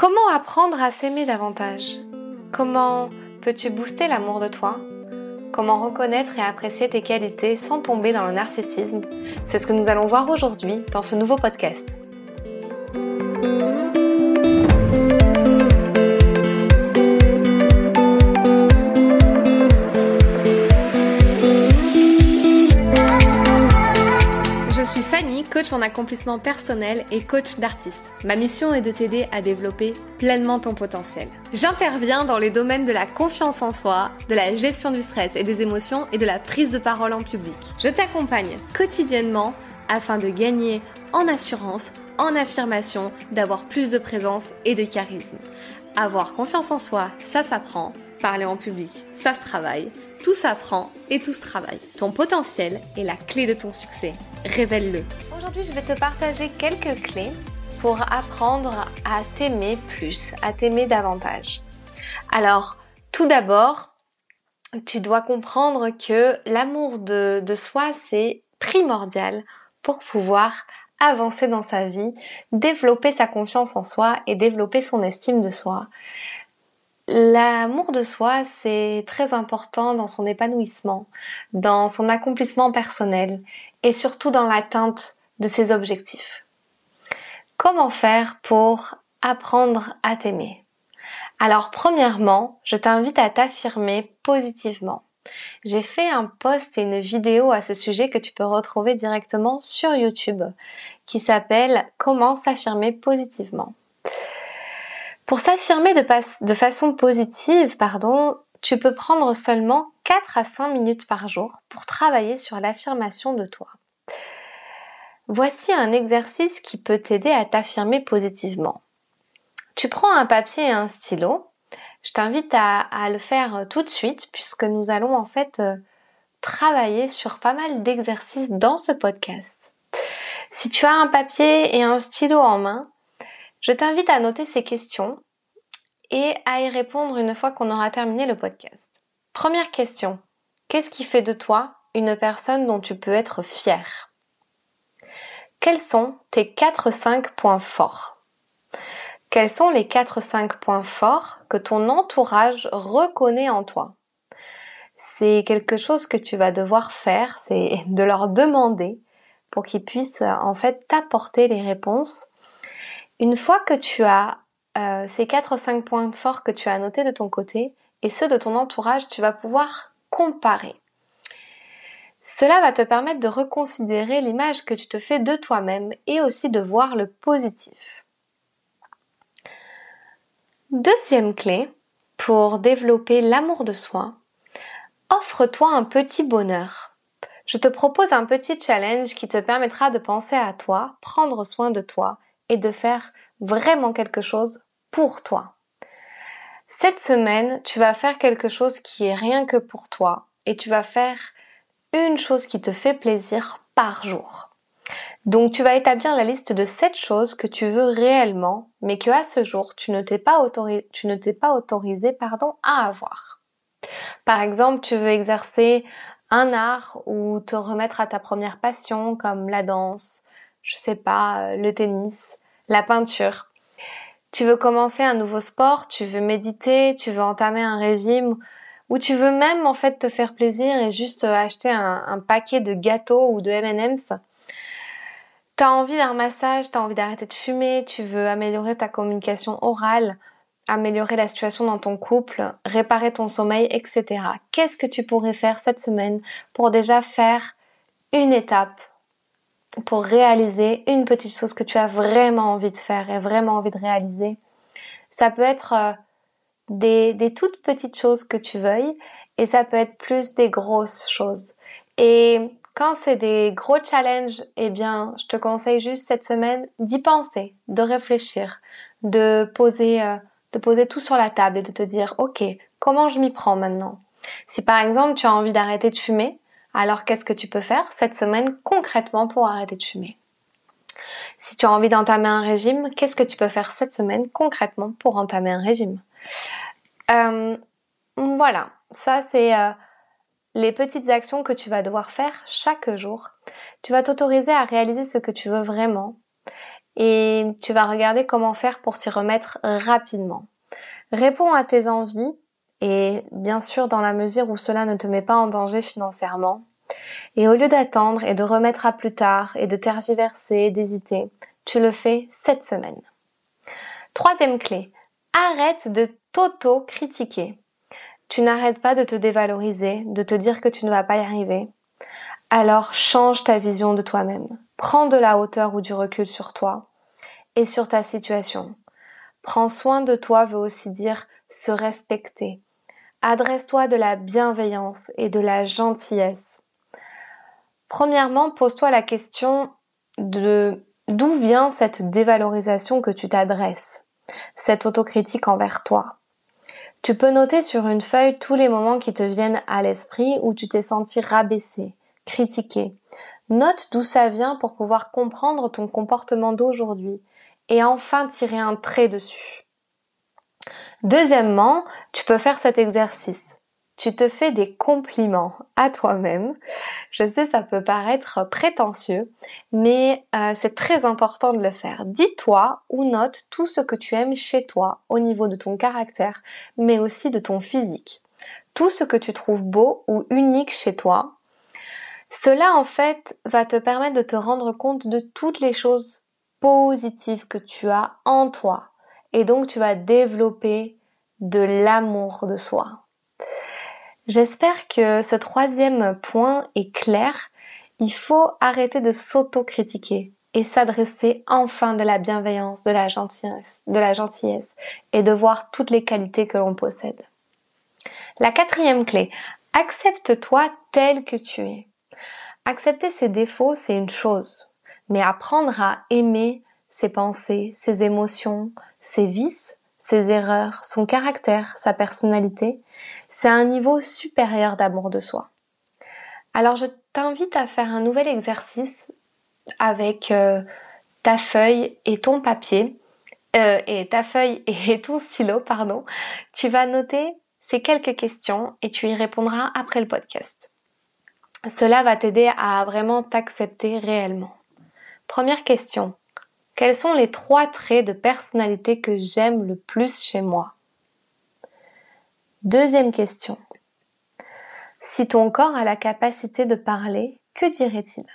Comment apprendre à s'aimer davantage? Comment peux-tu booster l'amour de toi? Comment reconnaître et apprécier tes qualités sans tomber dans le narcissisme? C'est ce que nous allons voir aujourd'hui dans ce nouveau podcast. Coach en accomplissement personnel et coach d'artiste. Ma mission est de t'aider à développer pleinement ton potentiel. J'interviens dans les domaines de la confiance en soi, de la gestion du stress et des émotions et de la prise de parole en public. Je t'accompagne quotidiennement afin de gagner en assurance, en affirmation, d'avoir plus de présence et de charisme. Avoir confiance en soi, ça s'apprend. Parler en public, ça se travaille. Tout s'apprend et tout se travaille. Ton potentiel est la clé de ton succès. Révèle-le. Aujourd'hui, je vais te partager quelques clés pour apprendre à t'aimer plus, à t'aimer davantage. Alors, tout d'abord, tu dois comprendre que l'amour de, soi, c'est primordial pour pouvoir avancer dans sa vie, développer sa confiance en soi et développer son estime de soi. L'amour de soi, c'est très important dans son épanouissement, dans son accomplissement personnel et surtout dans l'atteinte de ses objectifs. Comment faire pour apprendre à t'aimer? Alors premièrement, je t'invite à t'affirmer positivement. J'ai fait un post et une vidéo à ce sujet que tu peux retrouver directement sur YouTube qui s'appelle Comment s'affirmer positivement. Pour s'affirmer de, façon positive, pardon, tu peux prendre seulement 4 à 5 minutes par jour pour travailler sur l'affirmation de toi. Voici un exercice qui peut t'aider à t'affirmer positivement. Tu prends un papier et un stylo. Je t'invite à, le faire tout de suite puisque nous allons en fait euh, travailler sur pas mal d'exercices dans ce podcast. Si tu as un papier et un stylo en main, je t'invite à noter ces questions et à y répondre une fois qu'on aura terminé le podcast. Première question. Qu'est-ce qui fait de toi une personne dont tu peux être fier Quels sont tes 4-5 points forts? Quels sont les 4-5 points forts que ton entourage reconnaît en toi? C'est quelque chose que tu vas devoir faire, c'est de leur demander pour qu'ils puissent en fait t'apporter les réponses une fois que tu as euh, ces 4-5 points forts que tu as notés de ton côté et ceux de ton entourage, tu vas pouvoir comparer. Cela va te permettre de reconsidérer l'image que tu te fais de toi-même et aussi de voir le positif. Deuxième clé pour développer l'amour de soi, offre-toi un petit bonheur. Je te propose un petit challenge qui te permettra de penser à toi, prendre soin de toi et de faire vraiment quelque chose pour toi. Cette semaine, tu vas faire quelque chose qui est rien que pour toi et tu vas faire une chose qui te fait plaisir par jour. Donc tu vas établir la liste de 7 choses que tu veux réellement, mais que à ce jour tu ne t'es pas, autorisé, pardon, à avoir. Par exemple, tu veux exercer un art ou te remettre à ta première passion comme la danse, je sais pas, le tennis, la peinture. Tu veux commencer un nouveau sport, tu veux méditer, tu veux entamer un régime ou tu veux même en fait te faire plaisir et juste euh, acheter un, paquet de gâteaux ou de M&M's. T'as envie d'un massage, t'as envie d'arrêter de fumer, tu veux améliorer ta communication orale, améliorer la situation dans ton couple, réparer ton sommeil, etc. Qu'est-ce que tu pourrais faire cette semaine pour déjà faire une étape pour réaliser une petite chose que tu as vraiment envie de faire et vraiment envie de réaliser? Ça peut être euh, des, toutes petites choses que tu veuilles et ça peut être plus des grosses choses. Et quand c'est des gros challenges, eh bien, je te conseille juste cette semaine d'y penser, de réfléchir, de poser, euh, tout sur la table et de te dire, ok, comment je m'y prends maintenant? Si par exemple tu as envie d'arrêter de fumer, alors qu'est-ce que tu peux faire cette semaine concrètement pour arrêter de fumer? Si tu as envie d'entamer un régime, qu'est-ce que tu peux faire cette semaine concrètement pour entamer un régime? Euh, Voilà, ça c'est euh, les petites actions que tu vas devoir faire chaque jour. Tu vas t'autoriser à réaliser ce que tu veux vraiment et tu vas regarder comment faire pour t'y remettre rapidement. Réponds à tes envies et bien sûr dans la mesure où cela ne te met pas en danger financièrement. Et au lieu d'attendre et de remettre à plus tard et de tergiverser, d'hésiter, tu le fais cette semaine. Troisième clé, arrête de t'auto-critiquer. Tu n'arrêtes pas de te dévaloriser, de te dire que tu ne vas pas y arriver. Alors change ta vision de toi-même. Prends de la hauteur ou du recul sur toi et sur ta situation. Prends soin de toi veut aussi dire se respecter. Adresse-toi de la bienveillance et de la gentillesse. Premièrement, pose-toi la question de d'où vient cette dévalorisation que tu t'adresses, cette autocritique envers toi. Tu peux noter sur une feuille tous les moments qui te viennent à l'esprit où tu t'es senti rabaissé, critiqué. Note d'où ça vient pour pouvoir comprendre ton comportement d'aujourd'hui et enfin tirer un trait dessus. Deuxièmement, tu peux faire cet exercice. Tu te fais des compliments à toi-même. Je sais, ça peut paraître prétentieux, mais euh, c'est très important de le faire. Dis-toi ou note tout ce que tu aimes chez toi au niveau de ton caractère, mais aussi de ton physique. Tout ce que tu trouves beau ou unique chez toi. Cela, en fait, va te permettre de te rendre compte de toutes les choses positives que tu as en toi. Et donc, tu vas développer de l'amour de soi. J'espère que ce troisième point est clair. Il faut arrêter de s'auto-critiquer et s'adresser enfin de la bienveillance, de la gentillesse, de la gentillesse et de voir toutes les qualités que l'on possède. La quatrième clé, accepte-toi tel que tu es. Accepter ses défauts, c'est une chose, mais apprendre à aimer ses pensées, ses émotions, ses vices, ses erreurs, son caractère, sa personnalité, c'est un niveau supérieur d'amour de soi. Alors je t'invite à faire un nouvel exercice avec euh, ta feuille et ton papier, euh, et ta feuille et ton stylo, pardon. Tu vas noter ces quelques questions et tu y répondras après le podcast. Cela va t'aider à vraiment t'accepter réellement. Première question. Quels sont les trois traits de personnalité que j'aime le plus chez moi? Deuxième question. Si ton corps a la capacité de parler, que dirait-il?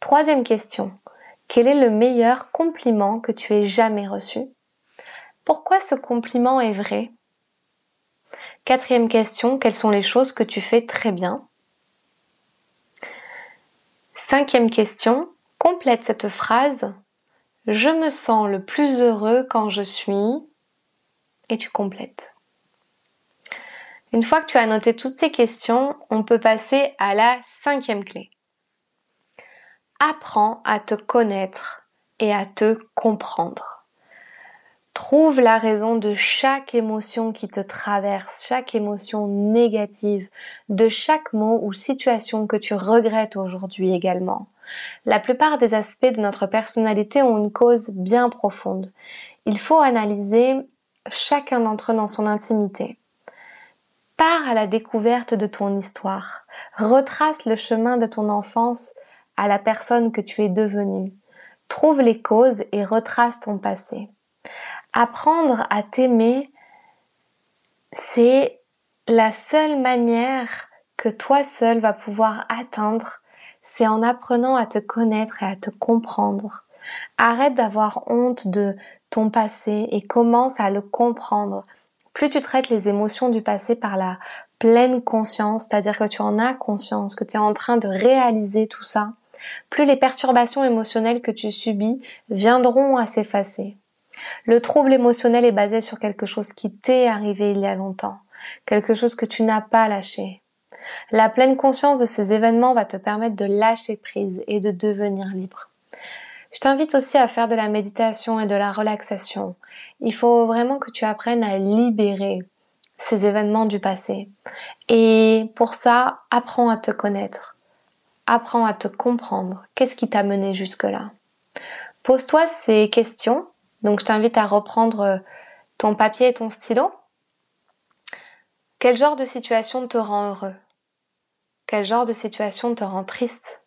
Troisième question. Quel est le meilleur compliment que tu aies jamais reçu? Pourquoi ce compliment est vrai? Quatrième question. Quelles sont les choses que tu fais très bien? Cinquième question. Complète cette phrase. Je me sens le plus heureux quand je suis et tu complètes. Une fois que tu as noté toutes ces questions, on peut passer à la cinquième clé. Apprends à te connaître et à te comprendre. Trouve la raison de chaque émotion qui te traverse, chaque émotion négative, de chaque mot ou situation que tu regrettes aujourd'hui également. La plupart des aspects de notre personnalité ont une cause bien profonde. Il faut analyser chacun d'entre eux dans son intimité. Pars à la découverte de ton histoire. Retrace le chemin de ton enfance à la personne que tu es devenue. Trouve les causes et retrace ton passé. Apprendre à t'aimer, c'est la seule manière que toi seul vas pouvoir atteindre, c'est en apprenant à te connaître et à te comprendre. Arrête d'avoir honte de ton passé et commence à le comprendre. Plus tu traites les émotions du passé par la pleine conscience, c'est-à-dire que tu en as conscience, que tu es en train de réaliser tout ça, plus les perturbations émotionnelles que tu subis viendront à s'effacer. Le trouble émotionnel est basé sur quelque chose qui t'est arrivé il y a longtemps, quelque chose que tu n'as pas lâché. La pleine conscience de ces événements va te permettre de lâcher prise et de devenir libre. Je t'invite aussi à faire de la méditation et de la relaxation. Il faut vraiment que tu apprennes à libérer ces événements du passé. Et pour ça, apprends à te connaître. Apprends à te comprendre. Qu'est-ce qui t'a mené jusque-là? Pose-toi ces questions donc je t'invite à reprendre euh, ton papier et ton stylo. Quel genre de situation te rend heureux? Quel genre de situation te rend triste?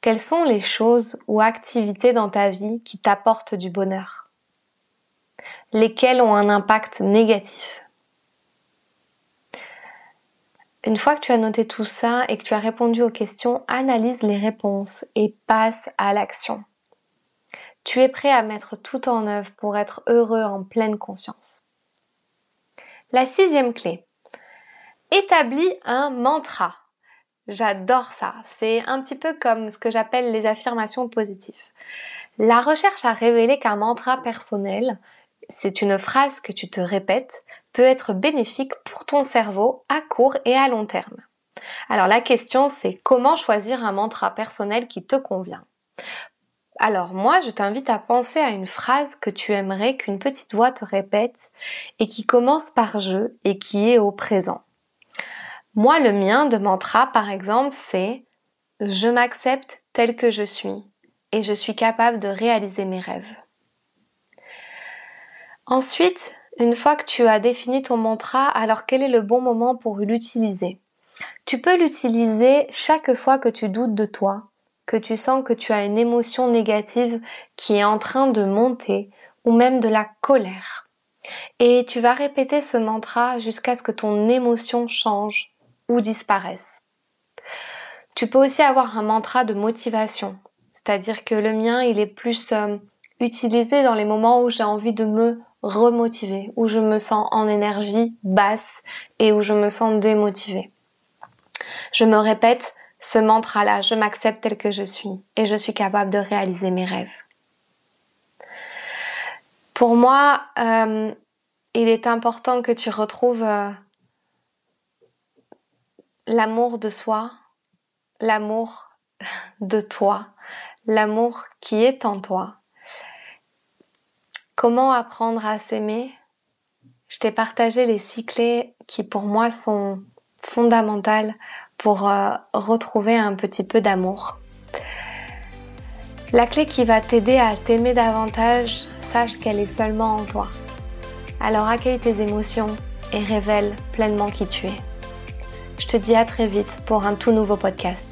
Quelles sont les choses ou activités dans ta vie qui t'apportent du bonheur? Lesquelles ont un impact négatif? Une fois que tu as noté tout ça et que tu as répondu aux questions, analyse les réponses et passe à l'action. Tu es prêt à mettre tout en œuvre pour être heureux en pleine conscience. La sixième clé. Établis un mantra. J'adore ça. C'est un petit peu comme ce que j'appelle les affirmations positives. La recherche a révélé qu'un mantra personnel, c'est une phrase que tu te répètes, peut être bénéfique pour ton cerveau à court et à long terme. Alors la question c'est comment choisir un mantra personnel qui te convient? Alors moi je t'invite à penser à une phrase que tu aimerais qu'une petite voix te répète et qui commence par je et qui est au présent. Moi, le mien de mantra, par exemple, c'est je m'accepte tel que je suis et je suis capable de réaliser mes rêves. Ensuite, une fois que tu as défini ton mantra, alors quel est le bon moment pour l'utiliser? Tu peux l'utiliser chaque fois que tu doutes de toi, que tu sens que tu as une émotion négative qui est en train de monter ou même de la colère. Et tu vas répéter ce mantra jusqu'à ce que ton émotion change disparaissent. Tu peux aussi avoir un mantra de motivation, c'est-à-dire que le mien, il est plus euh, utilisé dans les moments où j'ai envie de me remotiver, où je me sens en énergie basse et où je me sens démotivée. Je me répète ce mantra-là, je m'accepte tel que je suis et je suis capable de réaliser mes rêves. Pour moi, euh, il est important que tu retrouves euh, l'amour de soi, l'amour de toi, l'amour qui est en toi. Comment apprendre à s'aimer? Je t'ai partagé les six clés qui pour moi sont fondamentales pour euh, retrouver un petit peu d'amour. La clé qui va t'aider à t'aimer davantage, sache qu'elle est seulement en toi. Alors accueille tes émotions et révèle pleinement qui tu es. Je te dis à très vite pour un tout nouveau podcast.